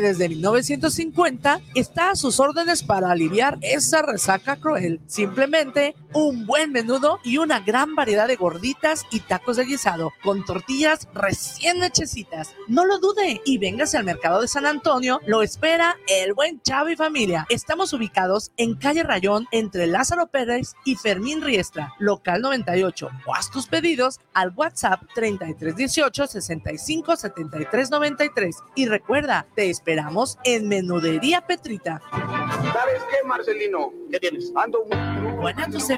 desde 1950 está a sus órdenes para aliviar esa resaca cruel. Simplemente un buen menudo y una gran variedad de gorditas y tacos de guisado con tortillas recién hechecitas. No lo dude y véngase al mercado de San Antonio. Lo espera el buen Chavo y familia. Estamos ubicados en calle Rayón entre Lázaro Pérez y Fermín Riestra, local 98. O haz tus pedidos al WhatsApp 3318 65 73 93. Y recuerda, te esperamos en Menudería Petrita. ¿Sabes qué, Marcelino? ¿Qué tienes? Ando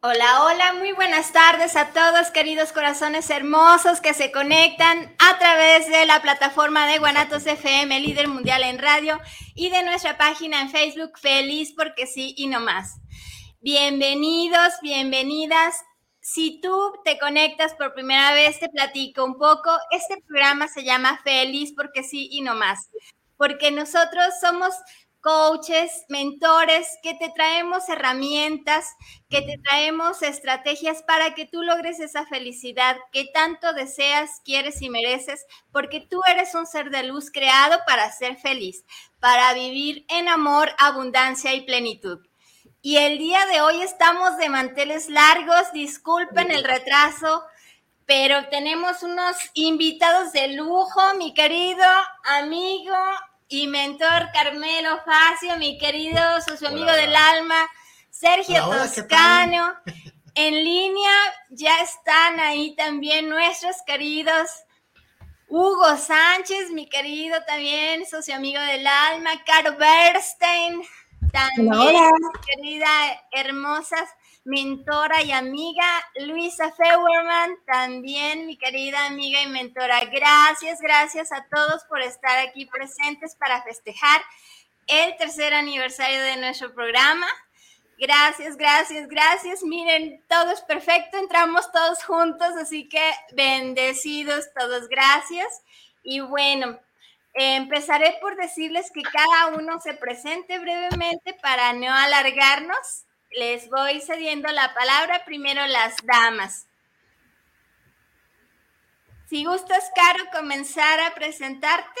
Hola, hola, muy buenas tardes a todos, queridos corazones hermosos que se conectan a través de la plataforma de Guanatos FM, líder mundial en radio, y de nuestra página en Facebook, Feliz porque sí y no más. Bienvenidos, bienvenidas. Si tú te conectas por primera vez, te platico un poco. Este programa se llama Feliz porque sí y no más, porque nosotros somos coaches, mentores, que te traemos herramientas, que te traemos estrategias para que tú logres esa felicidad que tanto deseas, quieres y mereces, porque tú eres un ser de luz creado para ser feliz, para vivir en amor, abundancia y plenitud. Y el día de hoy estamos de manteles largos, disculpen el retraso, pero tenemos unos invitados de lujo, mi querido amigo y mentor Carmelo Facio, mi querido socio amigo del alma, Sergio Toscano. En línea ya están ahí también nuestros queridos Hugo Sánchez, mi querido también socio amigo del alma, Caro Bernstein, también querida hermosas mentora y amiga, Luisa Feuerman, también mi querida amiga y mentora. Gracias, gracias a todos por estar aquí presentes para festejar el tercer aniversario de nuestro programa. Gracias, gracias, gracias. Miren, todo es perfecto, entramos todos juntos, así que bendecidos todos, gracias. Y bueno, empezaré por decirles que cada uno se presente brevemente para no alargarnos les voy cediendo la palabra primero las damas. Si gustas, Caro, comenzar a presentarte.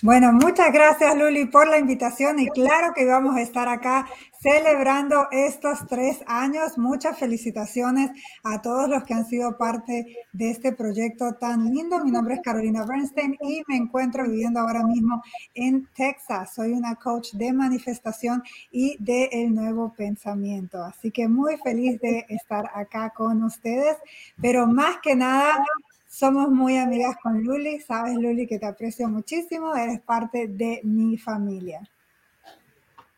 Bueno, muchas gracias Luli por la invitación y claro que vamos a estar acá celebrando estos tres años. Muchas felicitaciones a todos los que han sido parte de este proyecto tan lindo. Mi nombre es Carolina Bernstein y me encuentro viviendo ahora mismo en Texas. Soy una coach de manifestación y de el nuevo pensamiento. Así que muy feliz de estar acá con ustedes, pero más que nada somos muy amigas con Luli. Sabes, Luli, que te aprecio muchísimo. Eres parte de mi familia.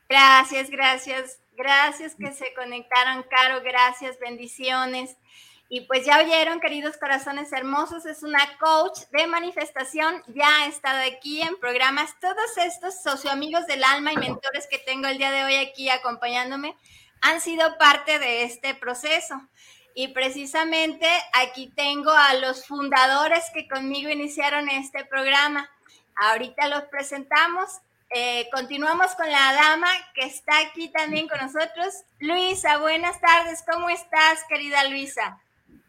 Gracias, gracias. Gracias que se conectaron, Caro. Gracias, bendiciones. Y pues ya oyeron, queridos corazones hermosos, es una coach de manifestación. Ya ha estado aquí en programas. Todos estos socioamigos del alma y mentores que tengo el día de hoy aquí acompañándome han sido parte de este proceso. Y precisamente aquí tengo a los fundadores que conmigo iniciaron este programa. Ahorita los presentamos. Eh, continuamos con la dama que está aquí también con nosotros. Luisa, buenas tardes. ¿Cómo estás, querida Luisa?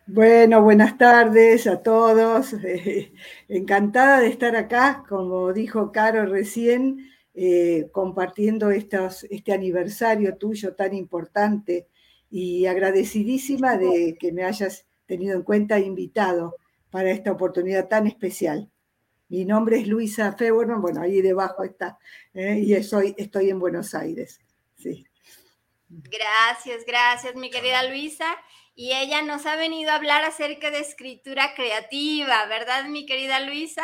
Bueno, buenas tardes a todos. encantada de estar acá, como dijo Caro recién, eh, compartiendo estos, este aniversario tuyo tan importante y agradecidísima de que me hayas tenido en cuenta e invitado para esta oportunidad tan especial. Mi nombre es Luisa Feuerman, bueno, ahí debajo está, ¿eh? y estoy, estoy en Buenos Aires. Sí. Gracias, gracias, mi querida Luisa. Y ella nos ha venido a hablar acerca de escritura creativa, ¿verdad, mi querida Luisa?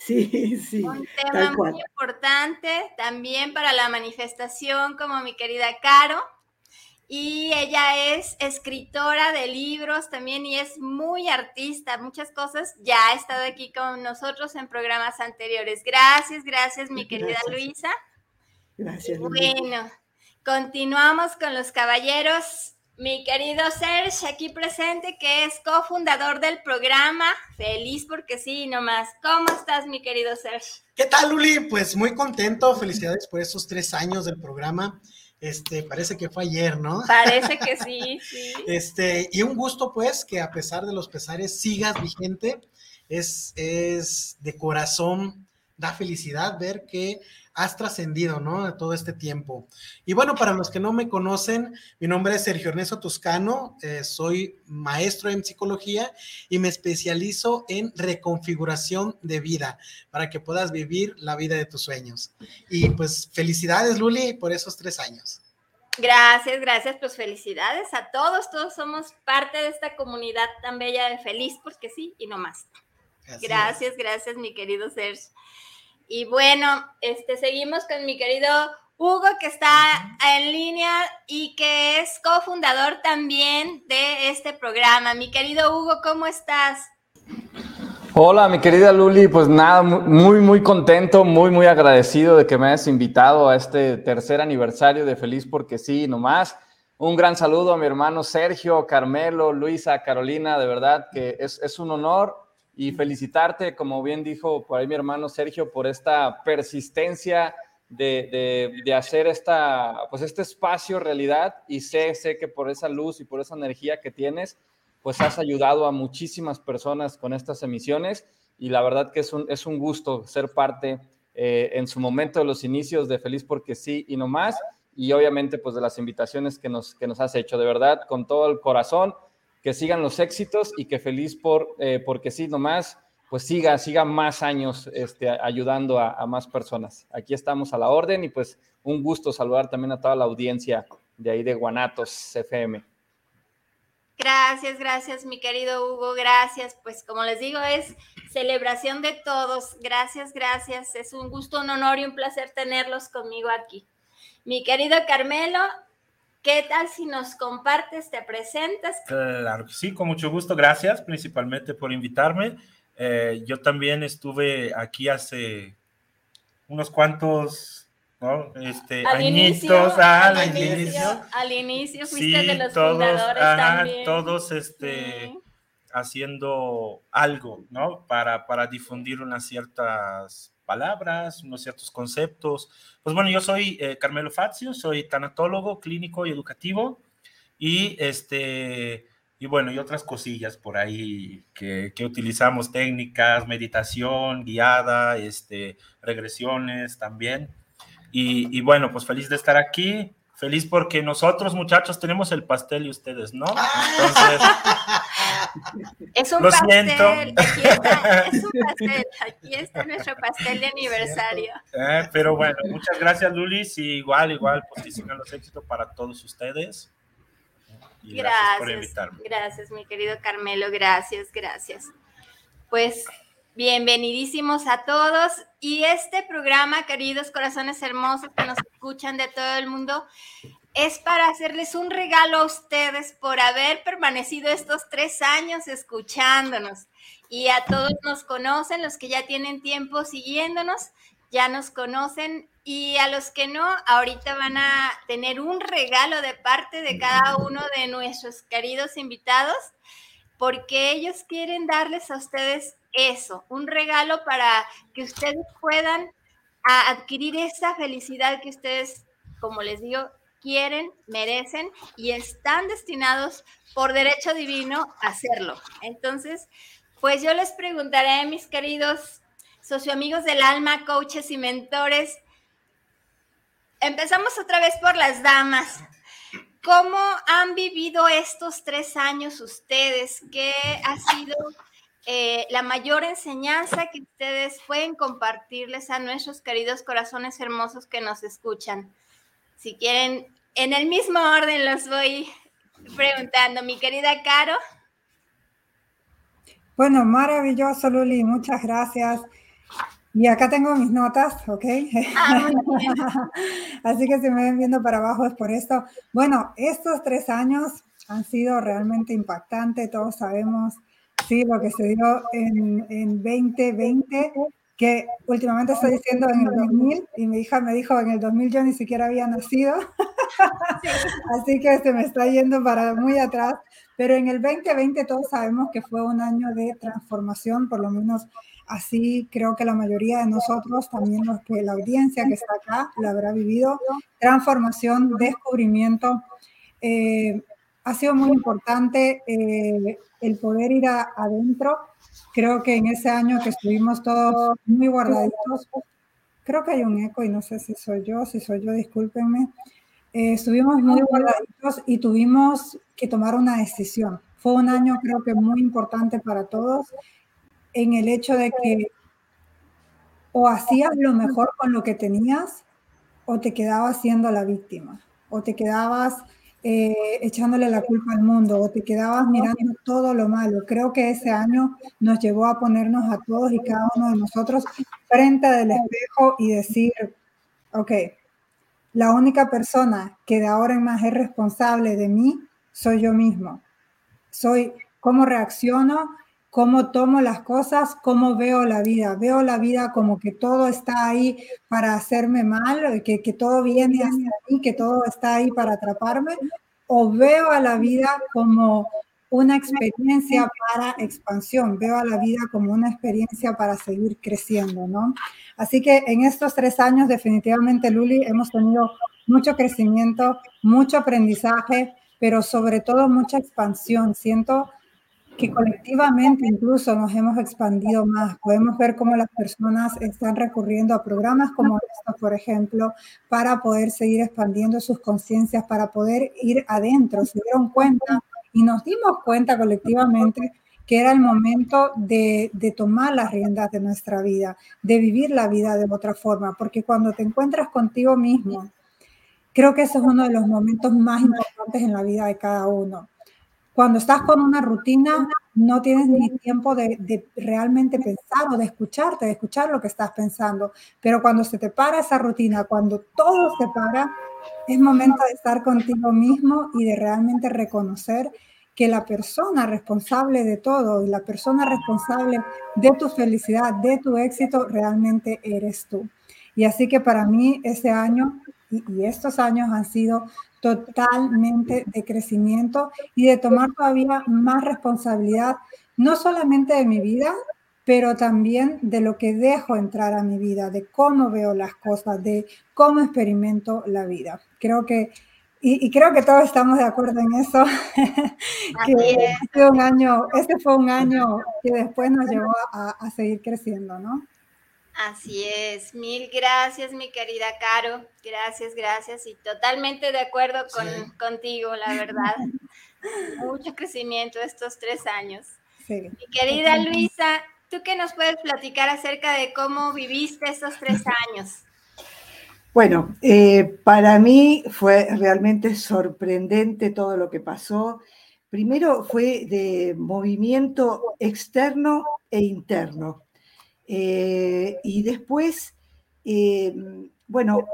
Sí, sí. Un tema muy importante también para la manifestación, como mi querida Caro. Y ella es escritora de libros también y es muy artista, muchas cosas. Ya ha estado aquí con nosotros en programas anteriores. Gracias, gracias, mi querida Luisa. Gracias. Bueno, continuamos con los caballeros. Mi querido Serge, aquí presente, que es cofundador del programa. Feliz porque sí, nomás. ¿Cómo estás, mi querido Serge? ¿Qué tal, Luli? Pues muy contento. Felicidades por esos tres años del programa. Este, parece que fue ayer, ¿no? Parece que sí, sí. Este, y un gusto, pues, que a pesar de los pesares sigas vigente. Es, es de corazón, da felicidad ver que has trascendido, ¿no? De todo este tiempo. Y bueno, para los que no me conocen, mi nombre es Sergio Ernesto Toscano, eh, soy maestro en psicología y me especializo en reconfiguración de vida para que puedas vivir la vida de tus sueños. Y pues felicidades, Luli, por esos tres años. Gracias, gracias, pues felicidades a todos, todos somos parte de esta comunidad tan bella de feliz, porque sí, y no más. gracias, gracias, mi querido Sergio. Y bueno, este, seguimos con mi querido Hugo, que está en línea y que es cofundador también de este programa. Mi querido Hugo, ¿cómo estás? Hola, mi querida Luli, pues nada, muy, muy contento, muy, muy agradecido de que me hayas invitado a este tercer aniversario de Feliz porque sí, nomás. Un gran saludo a mi hermano Sergio, Carmelo, Luisa, Carolina, de verdad que es, es un honor y felicitarte, como bien dijo por ahí mi hermano Sergio, por esta persistencia de, de, hacer esta, pues este espacio realidad y sé, sé que por esa luz y por esa energía que tienes, pues has ayudado a muchísimas personas con estas emisiones y la verdad que es un, es un gusto ser parte eh, en su momento de los inicios de Feliz porque sí y no más y obviamente pues de las invitaciones que nos, que nos has hecho, de verdad, con todo el corazón que sigan los éxitos y que feliz por, eh, porque sí, nomás, pues siga, siga más años este, ayudando a, más personas. Aquí estamos a la orden y pues un gusto saludar también a toda la audiencia de ahí de Guanatos FM. Gracias, gracias, mi querido Hugo, gracias. Pues como les digo, es celebración de todos. Gracias, gracias. Es un gusto, un honor y un placer tenerlos conmigo aquí. Mi querido Carmelo, ¿Qué tal si nos compartes, te presentas? Claro que sí, con mucho gusto. Gracias principalmente por invitarme. Eh, yo también estuve aquí hace unos cuantos ¿no? este, al añitos inicio, ah, al, inicio, Al inicio fuiste de los todos, fundadores también. Todos este, haciendo algo, ¿no? Para, para difundir unas ciertas palabras, unos ciertos conceptos. Pues bueno, yo soy eh, Carmelo Fazio, soy tanatólogo clínico y educativo y este y bueno, y otras cosillas por ahí que, que utilizamos, técnicas, meditación guiada, este, regresiones también. Y, y, bueno, pues feliz de estar aquí. Feliz porque nosotros, muchachos, tenemos el pastel y ustedes no. Entonces, es un pastel. Aquí está, es un pastel. Aquí está nuestro pastel de aniversario. Eh, pero bueno, muchas gracias, Lulis. Y igual, igual, pues que sigan los éxitos para todos ustedes. Y gracias, gracias por invitarme. Gracias, mi querido Carmelo. Gracias, gracias. Pues bienvenidísimos a todos. Y este programa, queridos corazones hermosos que nos escuchan de todo el mundo, es para hacerles un regalo a ustedes por haber permanecido estos tres años escuchándonos. Y a todos nos conocen, los que ya tienen tiempo siguiéndonos, ya nos conocen. Y a los que no, ahorita van a tener un regalo de parte de cada uno de nuestros queridos invitados, porque ellos quieren darles a ustedes eso, un regalo para que ustedes puedan adquirir esa felicidad que ustedes, como les digo, quieren, merecen y están destinados por derecho divino a hacerlo. Entonces, pues yo les preguntaré, mis queridos socioamigos del alma, coaches y mentores, empezamos otra vez por las damas. ¿Cómo han vivido estos tres años ustedes? ¿Qué ha sido eh, la mayor enseñanza que ustedes pueden compartirles a nuestros queridos corazones hermosos que nos escuchan? Si quieren, en el mismo orden los voy preguntando. Mi querida Caro. Bueno, maravilloso, Luli, muchas gracias. Y acá tengo mis notas, ¿ok? Ah, Así que si me ven viendo para abajo es por esto. Bueno, estos tres años han sido realmente impactantes. Todos sabemos, sí, lo que se dio en, en 2020, que últimamente estoy diciendo en el 2000, y mi hija me dijo en el 2000 yo ni siquiera había nacido. Así que se me está yendo para muy atrás. Pero en el 2020 todos sabemos que fue un año de transformación, por lo menos Así creo que la mayoría de nosotros, también los que la audiencia que está acá, la habrá vivido. Transformación, descubrimiento. Eh, ha sido muy importante eh, el poder ir adentro. Creo que en ese año que estuvimos todos muy guardaditos, creo que hay un eco y no sé si soy yo, si soy yo, discúlpenme. Eh, estuvimos muy guardaditos y tuvimos que tomar una decisión. Fue un año creo que muy importante para todos en el hecho de que o hacías lo mejor con lo que tenías o te quedabas siendo la víctima o te quedabas eh, echándole la culpa al mundo o te quedabas mirando todo lo malo. Creo que ese año nos llevó a ponernos a todos y cada uno de nosotros frente del espejo y decir, ok, la única persona que de ahora en más es responsable de mí soy yo mismo. Soy cómo reacciono cómo tomo las cosas, cómo veo la vida. Veo la vida como que todo está ahí para hacerme mal, que, que todo viene hacia mí, que todo está ahí para atraparme, o veo a la vida como una experiencia para expansión, veo a la vida como una experiencia para seguir creciendo, ¿no? Así que en estos tres años definitivamente, Luli, hemos tenido mucho crecimiento, mucho aprendizaje, pero sobre todo mucha expansión. Siento que colectivamente incluso nos hemos expandido más. Podemos ver cómo las personas están recurriendo a programas como estos, por ejemplo, para poder seguir expandiendo sus conciencias, para poder ir adentro. Se dieron cuenta y nos dimos cuenta colectivamente que era el momento de, tomar las riendas de nuestra vida, de vivir la vida de otra forma, porque cuando te encuentras contigo mismo, creo que ese es uno de los momentos más importantes en la vida de cada uno cuando estás con una rutina, no tienes ni tiempo de, realmente pensar o de escucharte, de escuchar lo que estás pensando. Pero cuando se te para esa rutina, cuando todo se para, es momento de estar contigo mismo y de realmente reconocer que la persona responsable de todo y la persona responsable de tu felicidad, de tu éxito, realmente eres tú. Y así que para mí ese año y, estos años han sido totalmente de crecimiento y de tomar todavía más responsabilidad, no solamente de mi vida, pero también de lo que dejo entrar a mi vida, de cómo veo las cosas, de cómo experimento la vida. Creo que, y, creo que todos estamos de acuerdo en eso, que este, un año, este fue un año que después nos llevó a, a seguir creciendo, ¿no? Así es, mil gracias, mi querida Caro. Gracias, gracias. Y totalmente de acuerdo con, contigo, la verdad. Mucho crecimiento estos tres años. Mi querida Luisa, ¿tú qué nos puedes platicar acerca de cómo viviste estos tres años? Bueno, eh, para mí fue realmente sorprendente todo lo que pasó. Primero fue de movimiento externo e interno. Eh, y después, eh, bueno,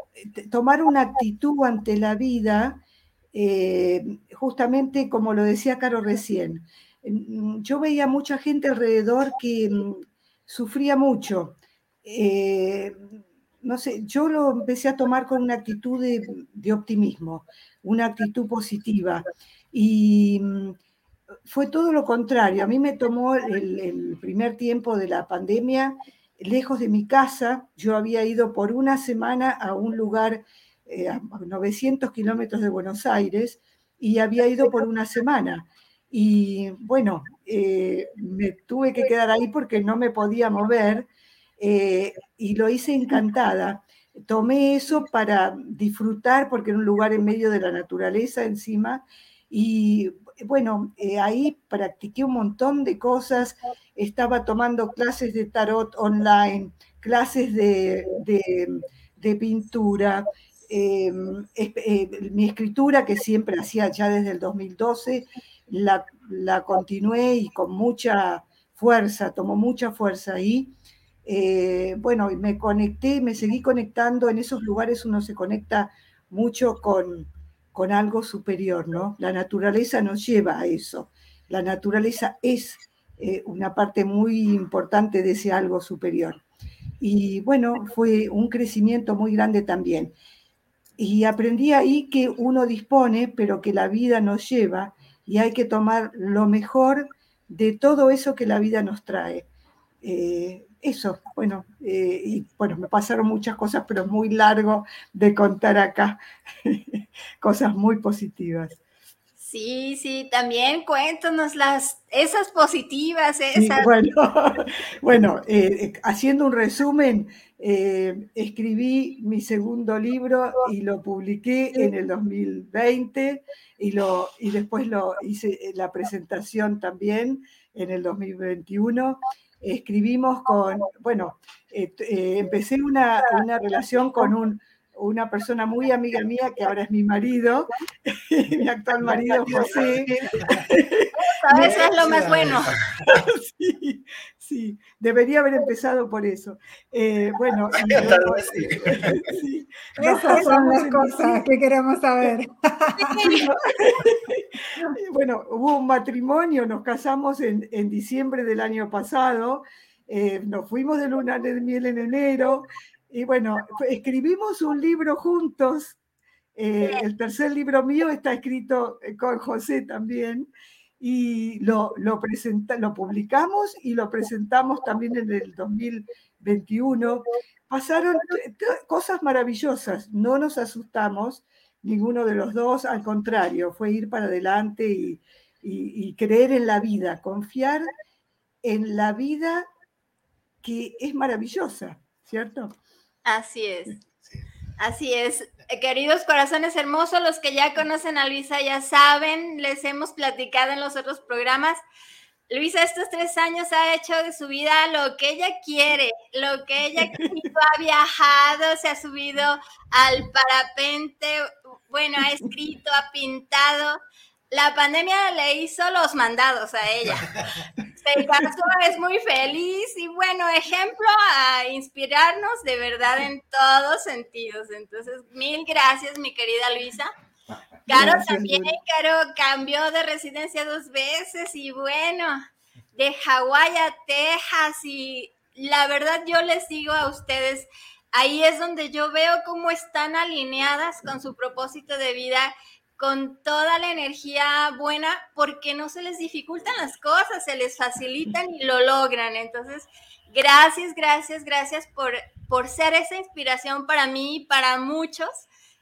tomar una actitud ante la vida, eh, justamente como lo decía Caro recién. Mm, yo veía mucha gente alrededor que mm, sufría mucho. no sé, yo lo empecé a tomar con una actitud de, optimismo, una actitud positiva. Y mm, fue todo lo contrario. A mí me tomó el, primer tiempo de la pandemia lejos de mi casa. Yo había ido por una semana a un lugar eh, a 900 kilómetros de Buenos Aires y había ido por una semana. Y bueno, eh, me tuve que quedar ahí porque no me podía mover eh, y lo hice encantada. Tomé eso para disfrutar porque era un lugar en medio de la naturaleza encima y bueno, eh, ahí practiqué un montón de cosas, estaba tomando clases de tarot online, clases de, pintura, em, eh, mi escritura que siempre hacía ya desde el 2012, la, continué y con mucha fuerza, tomó mucha fuerza ahí. eh, bueno, me conecté, me seguí conectando, en esos lugares uno se conecta mucho con, con algo superior, ¿no? La naturaleza nos lleva a eso, la naturaleza es eh, una parte muy importante de ese algo superior. Y bueno, fue un crecimiento muy grande también. Y aprendí ahí que uno dispone, pero que la vida nos lleva y hay que tomar lo mejor de todo eso que la vida nos trae. Eh, eso, bueno, eh, y bueno, me pasaron muchas cosas, pero es muy largo de contar acá, cosas muy positivas. Sí, sí, también cuéntanos las, esas positivas, esas. bueno, eh, haciendo un resumen, escribí mi segundo libro y lo publiqué en el 2020 y, lo, y después lo hice la presentación también en el 2021 escribimos con, bueno, eh, eh, empecé una, una, relación con un, una persona muy amiga mía, que ahora es mi marido, mi actual marido José. Eso es lo más bueno. sí, sí, debería haber empezado por eso. Eh, bueno, sí. esas son las cosas que queremos saber. bueno, hubo un matrimonio, nos casamos en, en diciembre del año pasado, eh, nos fuimos de luna de miel en enero y bueno, escribimos un libro juntos. Eh, el tercer libro mío está escrito con José también y lo, lo, lo publicamos y lo presentamos también en el 2021. Pasaron cosas maravillosas, no nos asustamos, ninguno de los dos, al contrario, fue ir para adelante y, y, creer en la vida, confiar en la vida que es maravillosa, ¿cierto? Así es. Así es. Queridos corazones hermosos, los que ya conocen a Luisa ya saben, les hemos platicado en los otros programas. Luisa estos tres años ha hecho de su vida lo que ella quiere, lo que ella ha viajado, se ha subido al parapente, bueno, ha escrito, ha pintado. La pandemia le hizo los mandados a ella. Se casó, es muy feliz y bueno, ejemplo a inspirarnos de verdad en todos sentidos. Entonces, mil gracias, mi querida Luisa. Caro también, Caro cambió de residencia dos veces y bueno, de Hawái a Texas y la verdad yo les digo a ustedes, ahí es donde yo veo cómo están alineadas con su propósito de vida, con toda la energía buena, porque no se les dificultan las cosas, se les facilitan y lo logran. Entonces, gracias, gracias, gracias por, por ser esa inspiración para mí y para muchos.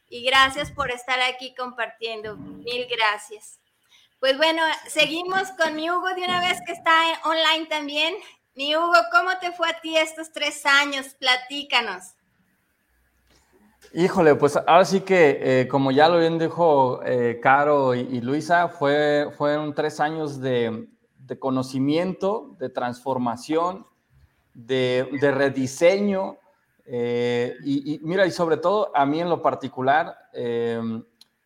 Y gracias por estar aquí compartiendo. Mil gracias. Pues bueno, seguimos con mi Hugo de una vez que está online también. Mi Hugo, ¿cómo te fue a ti estos tres años? Platícanos. Híjole, pues ahora sí que, eh, como ya lo bien dijo eh, Caro y, Luisa, fue, fueron tres años de, conocimiento, de transformación, de, rediseño. Eh, y, mira, y sobre todo a mí en lo particular,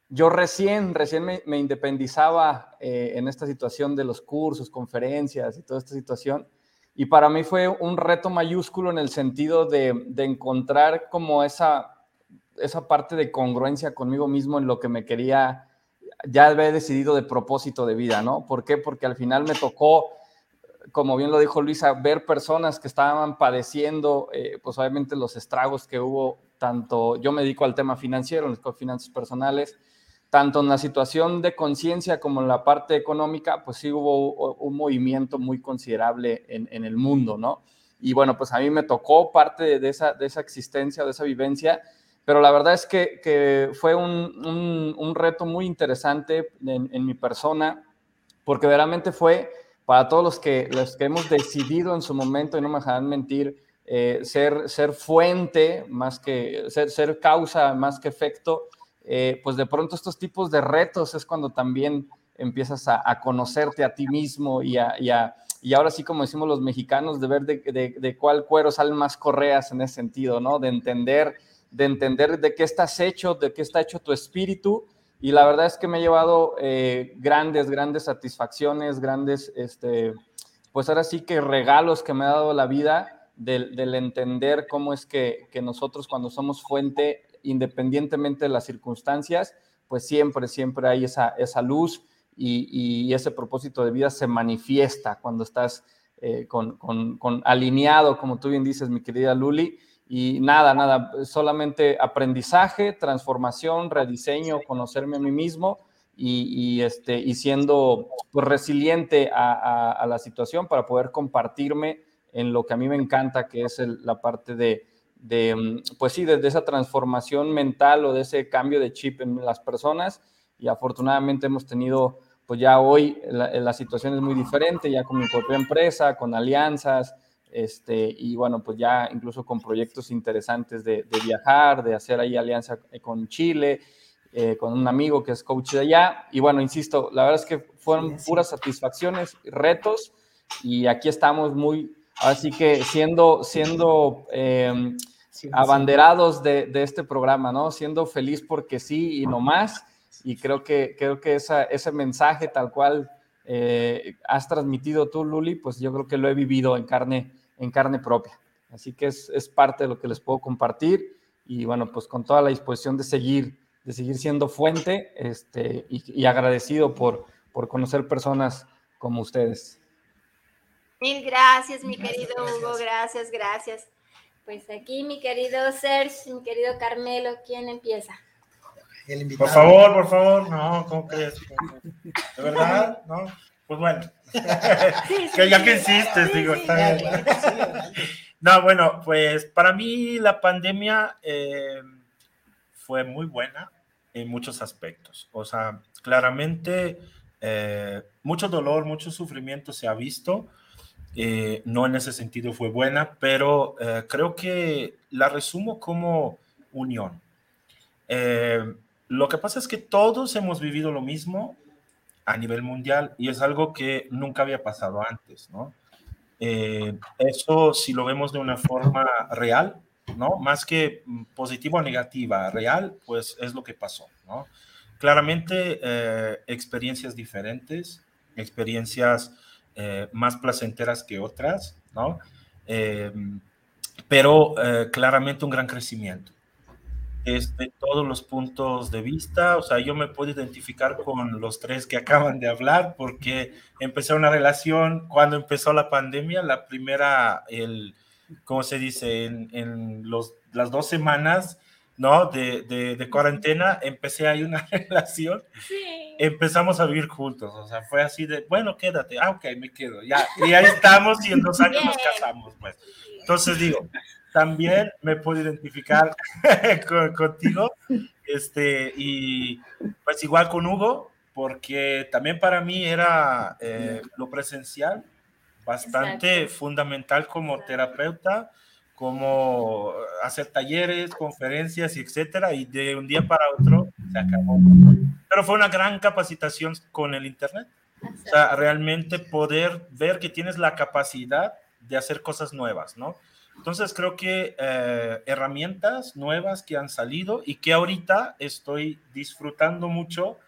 yo recién, recién me, independizaba en esta situación de los cursos, conferencias y toda esta situación. Y para mí fue un reto mayúsculo en el sentido de, de encontrar como esa esa parte de congruencia conmigo mismo en lo que me quería, ya había decidido de propósito de vida, ¿no? ¿Por qué? Porque al final me tocó, como bien lo dijo Luisa, ver personas que estaban padeciendo, eh, pues obviamente los estragos que hubo, tanto yo me dedico al tema financiero, en las finanzas personales, tanto en la situación de conciencia como en la parte económica, pues sí hubo un movimiento muy considerable en, en, el mundo, ¿no? Y bueno, pues a mí me tocó parte de esa, de esa existencia, de esa vivencia, pero la verdad es que, fue un, reto muy interesante en, mi persona, porque verdaderamente fue para todos los que, los que hemos decidido en su momento, y no me dejarán mentir, eh, ser, ser fuente más que, ser, ser causa más que efecto, eh, pues de pronto estos tipos de retos es cuando también empiezas a, conocerte a ti mismo y, y, ahora sí, como decimos los mexicanos, de ver de, de, de, cuál cuero salen más correas en ese sentido, ¿no? De entender de entender de qué estás hecho, de qué está hecho tu espíritu. Y la verdad es que me he llevado eh, grandes, grandes satisfacciones, grandes, este, pues ahora sí que regalos que me ha dado la vida del, entender cómo es que, nosotros cuando somos fuente, independientemente de las circunstancias, pues siempre, siempre hay esa, esa luz y, ese propósito de vida se manifiesta cuando estás eh, con, alineado, como tú bien dices, mi querida Luli. Y nada, nada, solamente aprendizaje, transformación, rediseño, conocerme a mí mismo y, este, y siendo pues, resiliente a, la situación para poder compartirme en lo que a mí me encanta, que es la parte de, mm, pues sí, de, esa transformación mental o de ese cambio de chip en las personas. Y afortunadamente hemos tenido, pues ya hoy la, situación es muy diferente, ya con mi propia empresa, con alianzas, este, y bueno, pues ya incluso con proyectos interesantes de, de viajar, de hacer ahí alianza con Chile eh, con un amigo que es coach de allá. Y bueno, insisto, la verdad es que fueron puras satisfacciones, retos, y aquí estamos muy, así que siendo, siendo em, abanderados de, de, este programa, ¿no? Siendo feliz porque sí y no más. Y creo que, creo que esa, ese mensaje tal cual eh, has transmitido tú, Luli, pues yo creo que lo he vivido en carne, en carne propia. Así que es, es parte de lo que les puedo compartir y bueno, pues con toda la disposición de seguir de seguir siendo fuente este, y, agradecido por, por conocer personas como ustedes. Mil gracias, mi querido Hugo, gracias, gracias. Pues aquí mi querido Serge, mi querido Carmelo, ¿quién empieza? por favor, por favor, no, ¿cómo crees? ¿De verdad? ¿No? Pues bueno. que ya que insistes, digo, está bien. No, bueno, pues para mí la pandemia eh, fue muy buena en muchos aspectos. O sea, claramente eh, mucho dolor, mucho sufrimiento se ha visto. Eh, no en ese sentido fue buena, pero creo que la resumo como unión. lo que pasa es que todos hemos vivido lo mismo a nivel mundial y es algo que nunca había pasado antes, ¿no? eso, si lo vemos de una forma real, ¿no? Más que positiva o negativa, real, pues es lo que pasó, ¿no? Claramente eh, experiencias diferentes, experiencias eh, más placenteras que otras, ¿no? Pero eh, claramente un gran crecimiento. Desde todos los puntos de vista, o sea, yo me puedo identificar con los tres que acaban de hablar porque empecé una relación cuando empezó la pandemia, la primera, el, ¿cómo se dice? En, los, las dos semanas, ¿no? De, de, cuarentena, empecé ahí una relación. Empezamos a vivir juntos, o sea, fue así de, bueno, quédate, ah, ok, me quedo, ya, y ahí estamos y en dos años nos casamos, pues. Entonces digo, también me puedo identificar contigo, este, y pues igual con Hugo, porque también para mí era eh, lo presencial, bastante fundamental como terapeuta, como hacer talleres, conferencias etcétera, y de un día para otro se acabó. Pero fue una gran capacitación con el Internet. O sea, realmente poder ver que tienes la capacidad de hacer cosas nuevas, ¿no? Entonces creo que eh, herramientas nuevas que han salido y que ahorita estoy disfrutando mucho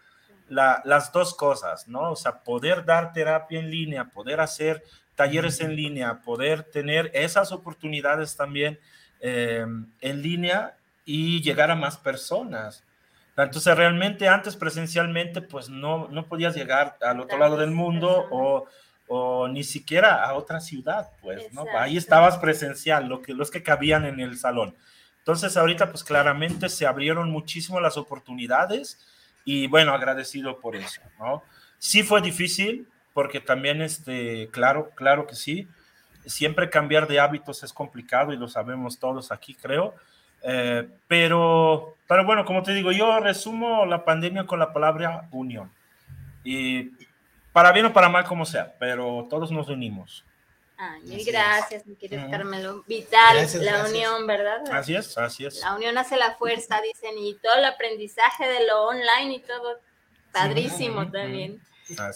las dos cosas, ¿no? O sea, poder dar terapia en línea, poder hacer talleres en línea, poder tener esas oportunidades también eh, en línea y llegar a más personas. Entonces, realmente antes presencialmente, pues no, no podías llegar al otro lado del mundo o, o ni siquiera a otra ciudad, pues, ¿no? Ahí estabas presencial, lo que, los que cabían en el salón. Entonces, ahorita, pues claramente se abrieron muchísimo las oportunidades y bueno, agradecido por eso, ¿no? Sí fue difícil, porque también, este, claro, claro que sí, siempre cambiar de hábitos es complicado y lo sabemos todos aquí, creo. Eh, pero, pero bueno, como te digo, yo resumo la pandemia con la palabra unión. Y para bien o para mal, como sea, pero todos nos unimos. Ay, mil gracias, mi querido Carmelo. Vital, la unión, ¿verdad? Así es, así es. La unión hace la fuerza, dicen, y todo el aprendizaje de lo online y todo, padrísimo también.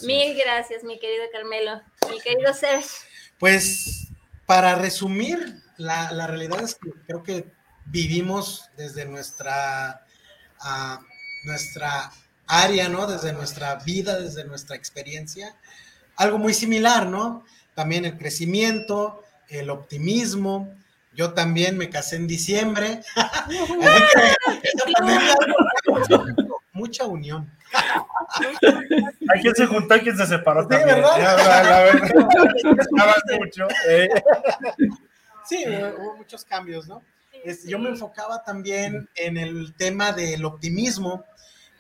Mil gracias, mi querido Carmelo. Mi querido Sergio. Pues para resumir, la, realidad es que creo que vivimos desde nuestra, uh, nuestra área, ¿no? Desde nuestra vida, desde nuestra experiencia, algo muy similar, ¿no? También el crecimiento, el optimismo. Yo también me casé en diciembre. mucha unión. Hay quien se juntó y quien se separó Sí, también. ¿verdad? Ya, la- la verdad, estaba mucho. eh. Sí, hubo muchos cambios, ¿no? Yo me enfocaba también en el tema del optimismo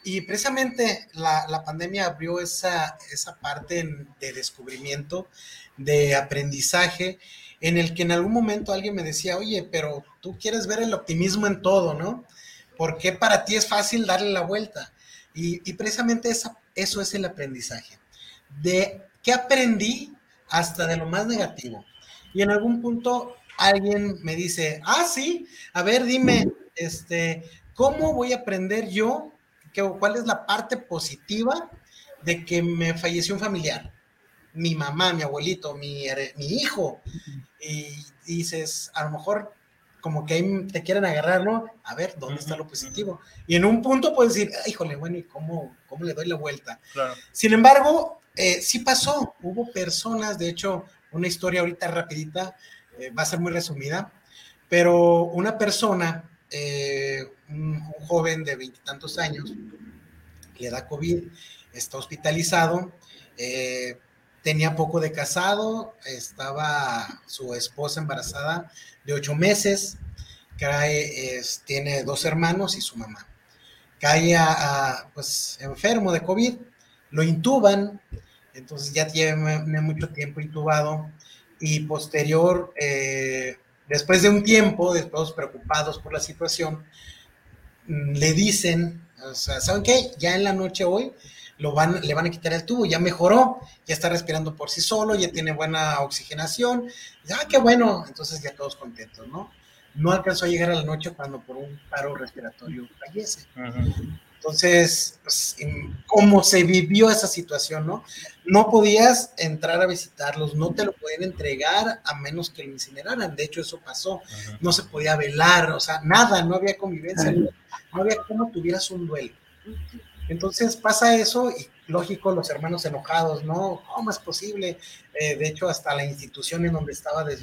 y precisamente la, la pandemia abrió esa, esa parte de descubrimiento, de aprendizaje, en el que en algún momento alguien me decía, oye, pero tú quieres ver el optimismo en todo, ¿no? ¿Por qué para ti es fácil darle la vuelta? Y, y precisamente esa, eso es el aprendizaje. De qué aprendí hasta de lo más negativo. Y en algún punto alguien me dice, ah, sí, a ver, dime, este, ¿cómo voy a aprender yo? ¿Qué, ¿Cuál es la parte positiva de que me falleció un familiar? Mi mamá, mi abuelito, mi, mi hijo. Y dices, a lo mejor como que ahí te quieren agarrar, ¿no? A ver, ¿dónde está lo positivo? Y en un punto puedes decir, "Ah, híjole, bueno, ¿y cómo, cómo le doy la vuelta? Claro. Sin embargo, eh, sí pasó. Hubo personas, de hecho, una historia ahorita rapidita, eh, va a ser muy resumida, pero una persona, eh, un, joven de veintitantos años, le da COVID, está hospitalizado, eh, tenía poco de casado, estaba su esposa embarazada de ocho meses, tiene dos hermanos y su mamá. Cae pues, enfermo de COVID, lo intuban, entonces ya tiene mucho tiempo intubado y posterior, eh, después de un tiempo, todos preocupados por la situación, mm, le dicen, o sea, ¿saben qué? Ya en la noche hoy lo van, le van a quitar el tubo, ya mejoró, ya está respirando por sí solo, ya tiene buena oxigenación, ah, qué bueno, entonces ya todos contentos, ¿no? No alcanzó a llegar a la noche cuando por un paro respiratorio fallece. Entonces, pues, ¿cómo se vivió esa situación, no? No podías entrar a visitarlos, no te lo podían entregar a menos que lo incineraran. De hecho, eso pasó. No se podía velar, o sea, nada, no había convivencia, no, no había cómo tuvieras un duelo. Entonces pasa eso y lógico, los hermanos enojados, ¿no? ¿Cómo es posible? Eh, de hecho, hasta la institución en donde estaba de,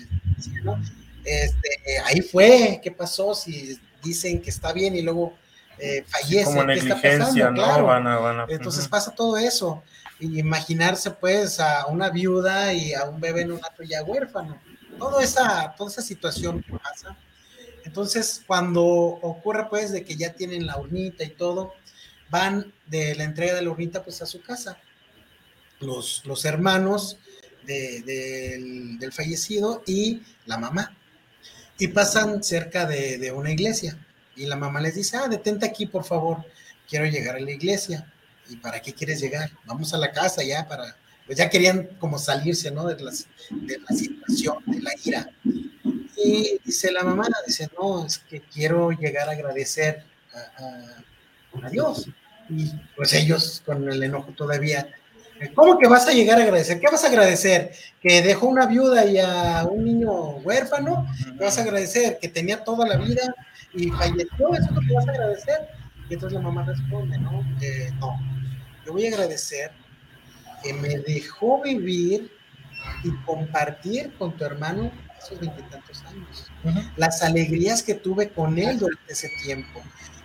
¿no? este, eh, ahí fue, ¿qué pasó? Si dicen que está bien y luego eh, fallece, Como ¿qué está negligencia, pasando? ¿no? Claro. Van a- van a- Entonces pasa todo eso. Y imaginarse pues a una viuda y a un bebé en un ya huérfano. Toda esa, toda esa situación que pasa. Entonces, cuando ocurre pues de que ya tienen la urnita y todo, van de la entrega de la urnita pues a su casa. Los, los hermanos de- del, del fallecido y la mamá. Y pasan cerca de, de una iglesia. Y la mamá les dice, ah, detente aquí, por favor, quiero llegar a la iglesia. ¿Y para qué quieres llegar? Vamos a la casa ya para... Pues ya querían como salirse, ¿no? De, las, de la situación, de la ira. Y dice la mamá, dice, no, es que quiero llegar a agradecer a, a- a Dios. Y pues ellos con el enojo todavía, ¿cómo que vas a llegar a agradecer? ¿Qué vas a agradecer? ¿Que dejó una viuda y a un niño huérfano? ¿Qué vas a agradecer? ¿Que tenía toda la vida y falleció? ¿Eso es lo que vas a agradecer? Y entonces la mamá responde, ¿no? Eh, no, yo voy a agradecer que me dejó vivir y compartir con tu hermano esos veintitantos años. Las alegrías que tuve con él durante ese tiempo,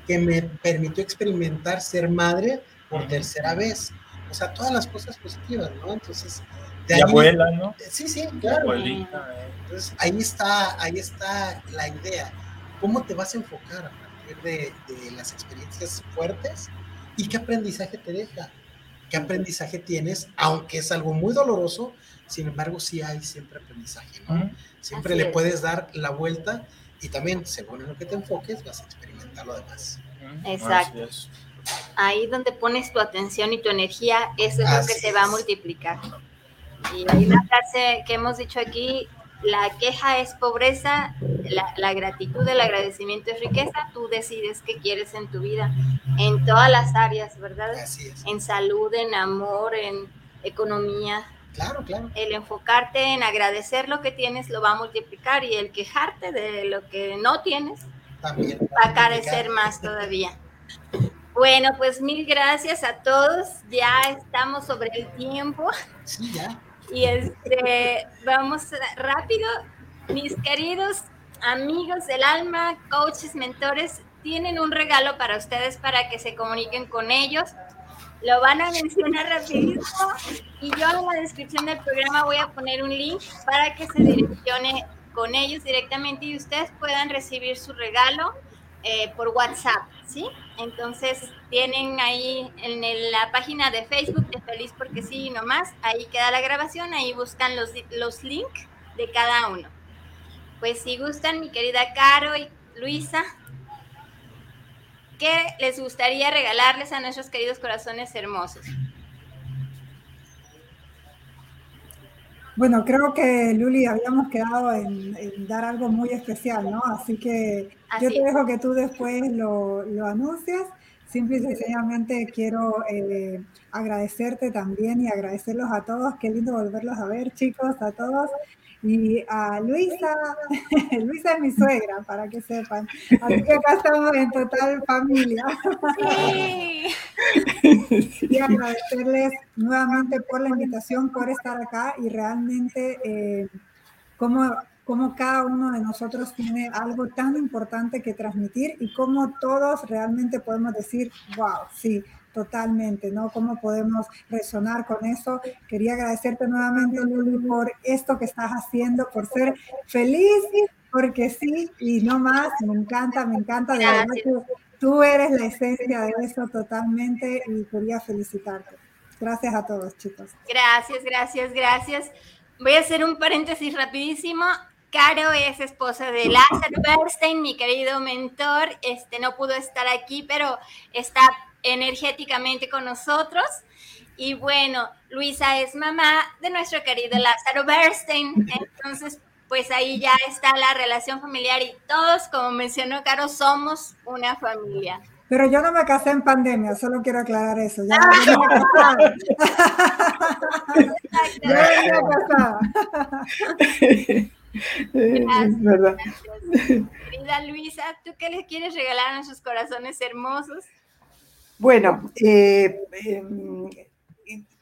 que me permitió experimentar ser madre por tercera vez. O sea, todas las cosas positivas, ¿no? Entonces, de Y abuela, ¿no? Sí, sí, claro. Abuelita, eh. Entonces, ahí está, ahí está la idea. ¿Cómo te vas a enfocar a partir de, de las experiencias fuertes y qué aprendizaje te deja? ¿Qué aprendizaje tienes? Aunque es algo muy doloroso, sin embargo, sí hay siempre aprendizaje, ¿no? Siempre Así le es. puedes dar la vuelta y también, según en lo que te enfoques, vas a experimentar lo demás. Exacto. Así. Ahí donde pones tu atención y tu energía, eso es lo que Así se va a multiplicar. Y hay una frase que hemos dicho aquí, la queja es pobreza, la, la gratitud, el agradecimiento es riqueza, tú decides qué quieres en tu vida, en todas las áreas, ¿verdad? Así es. En salud, en amor, en economía. Claro, claro. El enfocarte en agradecer lo que tienes lo va a multiplicar y el quejarte de lo que no tienes También. va a carecer más todavía. Bueno, pues mil gracias a todos. Ya estamos sobre el tiempo Sí, ya. Y este vamos rápido. Mis queridos amigos del alma, coaches, mentores, tienen un regalo para ustedes para que se comuniquen con ellos. Lo van a mencionar rapidísimo y yo en la descripción del programa voy a poner un link para que se direccione con ellos directamente y ustedes puedan recibir su regalo eh, por WhatsApp, ¿sí? Entonces tienen ahí en la página de Facebook de Feliz porque sí y no más, ahí queda la grabación, ahí buscan los, los links de cada uno. Pues si gustan, mi querida Caro y Luisa, ¿qué les gustaría regalarles a nuestros queridos corazones hermosos? Bueno, creo que Luli habíamos quedado en, dar algo muy especial, ¿no? Así que yo te dejo que tú después lo, lo anuncias. Simple y sencillamente quiero eh, agradecerte también y agradecerlos a todos. Qué lindo volverlos a ver, chicos, a todos. Y a Luisa, Luisa es mi suegra, para que sepan. Así que acá estamos en total familia. Sí. Y agradecerles nuevamente por la invitación, por estar acá y realmente eh, cómo, cómo cada uno de nosotros tiene algo tan importante que transmitir y cómo todos realmente podemos decir, wow, sí, Totalmente, ¿no? ¿Cómo podemos resonar con eso? Quería agradecerte nuevamente, Luli, por esto que estás haciendo, por ser feliz, porque sí, y no más, me encanta, me encanta, de verdad que tú eres la esencia de eso totalmente y quería felicitarte. Gracias a todos, chicos. Gracias, gracias, gracias. Voy a hacer un paréntesis rapidísimo. Caro es esposa de Lázaro Bernstein, mi querido mentor. Este no pudo estar aquí, pero está energéticamente con nosotros. Y bueno, Luisa es mamá de nuestro querido Lázaro Bernstein. Entonces, pues ahí ya está la relación familiar y todos, como mencionó Caro, somos una familia. Pero yo no me casé en pandemia, solo quiero aclarar eso. Ya Es verdad. Querida Luisa, ¿tú qué les quieres regalar a nuestros corazones hermosos? Bueno, eh, em,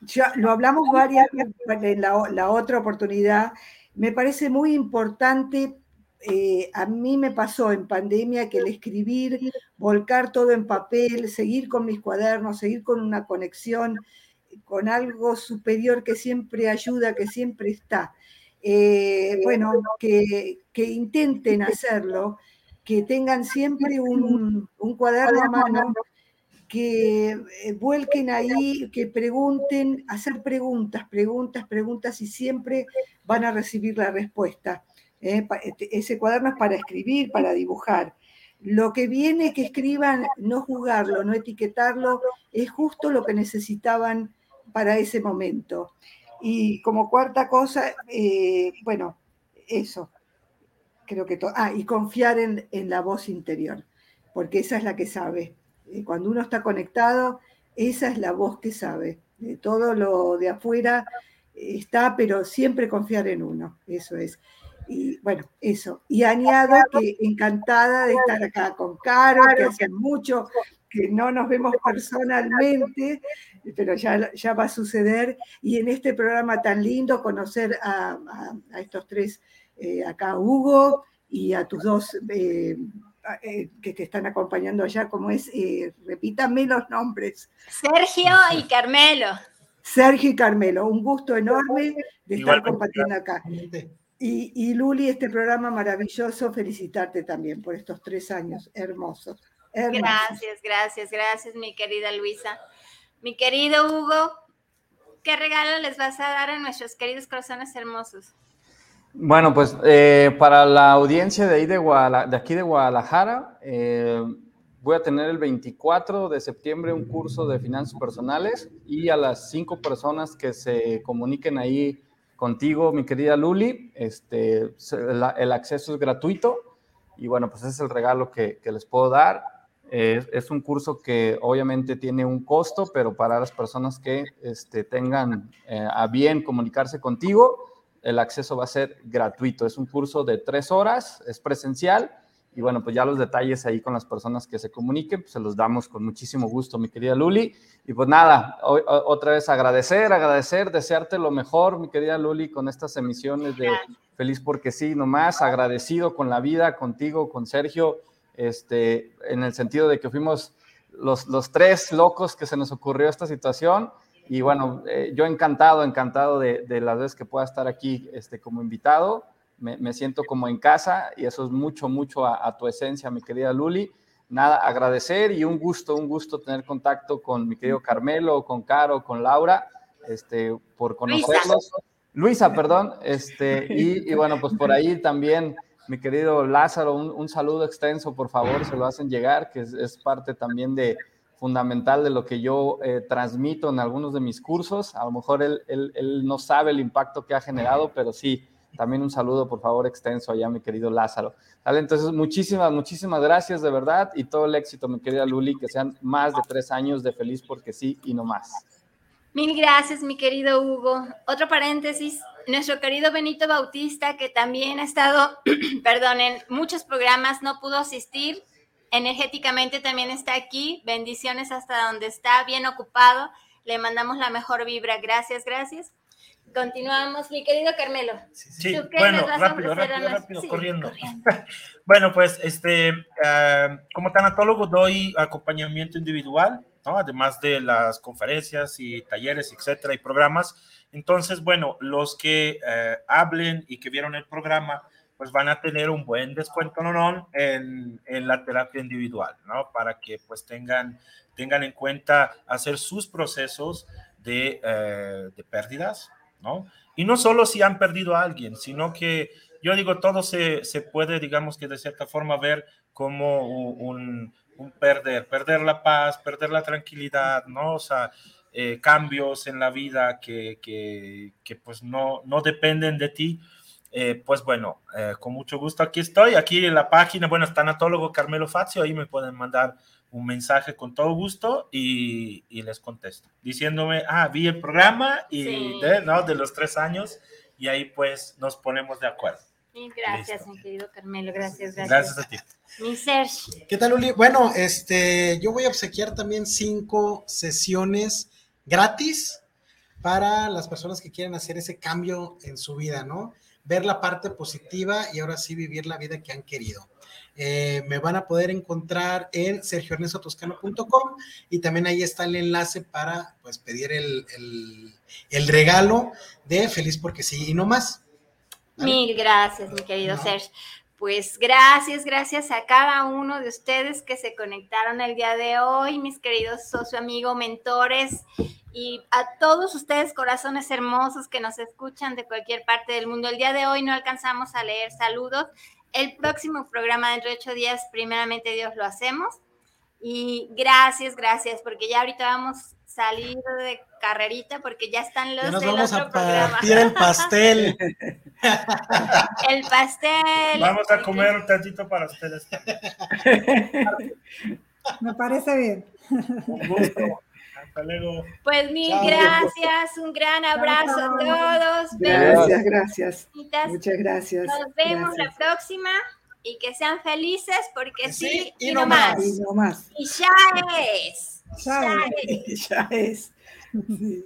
ya lo hablamos varias en la, otra oportunidad. Me parece muy importante, eh, a mí me pasó en pandemia que el escribir, volcar todo en papel, seguir con mis cuadernos, seguir con una conexión con algo superior que siempre ayuda, que siempre está. Eh, bueno, que, intenten hacerlo, que tengan siempre un, un cuaderno a mano que eh, vuelquen ahí, que pregunten, hacer preguntas, preguntas, preguntas y siempre van a recibir la respuesta. ¿eh? Este, ese cuaderno es para escribir, para dibujar. Lo que viene que escriban, no jugarlo, no etiquetarlo, es justo lo que necesitaban para ese momento. Y como cuarta cosa, eh, bueno, eso, creo que todo. Ah, y confiar en, en la voz interior, porque esa es la que sabe cuando uno está conectado, esa es la voz que sabe. De todo lo de afuera está, pero siempre confiar en uno, eso es. Y bueno, eso. Y añado que encantada de estar acá con Caro, que hace mucho que no nos vemos personalmente, pero ya, ya va a suceder. Y en este programa tan lindo, conocer a, estos tres, eh, acá Hugo y a tus dos eh, eh, que te están acompañando allá, como es, eh, repítame los nombres. Sergio y Carmelo. Sergio y Carmelo, un gusto enorme de estar compartiendo acá. Y, y, Luli, este programa maravilloso, felicitarte también por estos tres años hermosos. Gracias, gracias, gracias, mi querida Luisa. Mi querido Hugo, ¿qué regalo les vas a dar a nuestros queridos corazones hermosos? Bueno, pues eh, para la audiencia de, ahí de, de aquí de Guadalajara, eh, voy a tener el 24 de septiembre un curso de finanzas personales y a las cinco personas que se comuniquen ahí contigo, mi querida Luli, este, el, acceso es gratuito y bueno, pues es el regalo que, les puedo dar. es un curso que obviamente tiene un costo, pero para las personas que este, tengan eh, a bien comunicarse contigo, el acceso va a ser gratuito. Es un curso de tres horas, es presencial. Y bueno, pues ya los detalles ahí con las personas que se comuniquen, pues se los damos con muchísimo gusto, mi querida Luli. Y pues nada, otra vez agradecer, agradecer, desearte lo mejor, mi querida Luli, con estas emisiones de feliz porque sí, nomás agradecido con la vida, contigo, con Sergio, este, en el sentido de que fuimos los, los tres locos que se nos ocurrió esta situación. Y bueno, eh, yo encantado, encantado de, de las veces que pueda estar aquí este, como invitado. Me, me, siento como en casa y eso es mucho, mucho a, a, tu esencia, mi querida Luli. Nada, agradecer y un gusto, un gusto tener contacto con mi querido Carmelo, con Caro, con Laura, este, por conocerlos. Luisa, Luisa perdón, este, y, y, bueno, pues por ahí también mi querido Lázaro, un, un, saludo extenso, por favor, se lo hacen llegar, que es, es parte también de fundamental de lo que yo eh, transmito en algunos de mis cursos. A lo mejor él, él, él, no sabe el impacto que ha generado, pero sí, también un saludo, por favor, extenso allá, mi querido Lázaro. ¿Vale? Entonces, muchísimas, muchísimas gracias de verdad y todo el éxito, mi querida Luli, que sean más de tres años de feliz porque sí y no más. Mil gracias, mi querido Hugo. Otro paréntesis, nuestro querido Benito Bautista, que también ha estado, perdón, en muchos programas, no pudo asistir. Energéticamente también está aquí. Bendiciones hasta donde está, bien ocupado. Le mandamos la mejor vibra. Gracias, gracias. Continuamos, mi querido Carmelo. Sí, sí. bueno, rápido, rápido, rápido, sí, corriendo. corriendo. bueno, pues, este, uh, como tanatólogo doy acompañamiento individual, ¿no? Además de las conferencias y talleres, etcétera, y programas. Entonces, bueno, los que uh, hablen y que vieron el programa, pues van a tener un buen descuento ¿no? en, en la terapia individual, ¿no? Para que pues tengan, tengan en cuenta hacer sus procesos de, uh, de pérdidas, ¿no? Y no solo si han perdido a alguien, sino que yo digo, todo se, se puede, digamos que de cierta forma ver como un, un, perder, perder la paz, perder la tranquilidad, ¿no? O sea, eh, cambios en la vida que, que, que, pues no, no dependen de ti. Eh, pues bueno, eh, con mucho gusto aquí estoy, aquí en la página, bueno, está Anatólogo Carmelo Fazio, ahí me pueden mandar un mensaje con todo gusto y, y, les contesto, diciéndome, ah, vi el programa y sí. de, ¿no? de los tres años y ahí pues nos ponemos de acuerdo. Gracias, Listo. mi querido Carmelo, gracias, gracias. Gracias a ti. Mi Serge. ¿Qué tal, Uli? Bueno, este, yo voy a obsequiar también cinco sesiones gratis para las personas que quieren hacer ese cambio en su vida, ¿no? Ver la parte positiva y ahora sí vivir la vida que han querido. Eh, me van a poder encontrar en sergioernestotoscano.com y también ahí está el enlace para pues pedir el, el, el regalo de Feliz porque sí y no más. Mil gracias, mi querido no. Sergio. Pues gracias, gracias a cada uno de ustedes que se conectaron el día de hoy, mis queridos socio, amigo, mentores, y a todos ustedes, corazones hermosos que nos escuchan de cualquier parte del mundo. El día de hoy no alcanzamos a leer saludos. El próximo programa dentro de ocho días, primeramente Dios, lo hacemos. Y gracias, gracias, porque ya ahorita vamos a salir de carrerita porque ya están los ya nos vamos a partir el pastel. el pastel. Vamos a comer un tantito para ustedes. Me parece bien. Un gusto. Hasta luego. Pues mil Chao. gracias, un gran abrazo Chao. a todos. Gracias, gracias. Muchas gracias. Nos vemos gracias. la próxima y que sean felices porque sí, sí y, y, no más. más. Y no más. Y ya es. Ya, ya es. Ya es. Sí.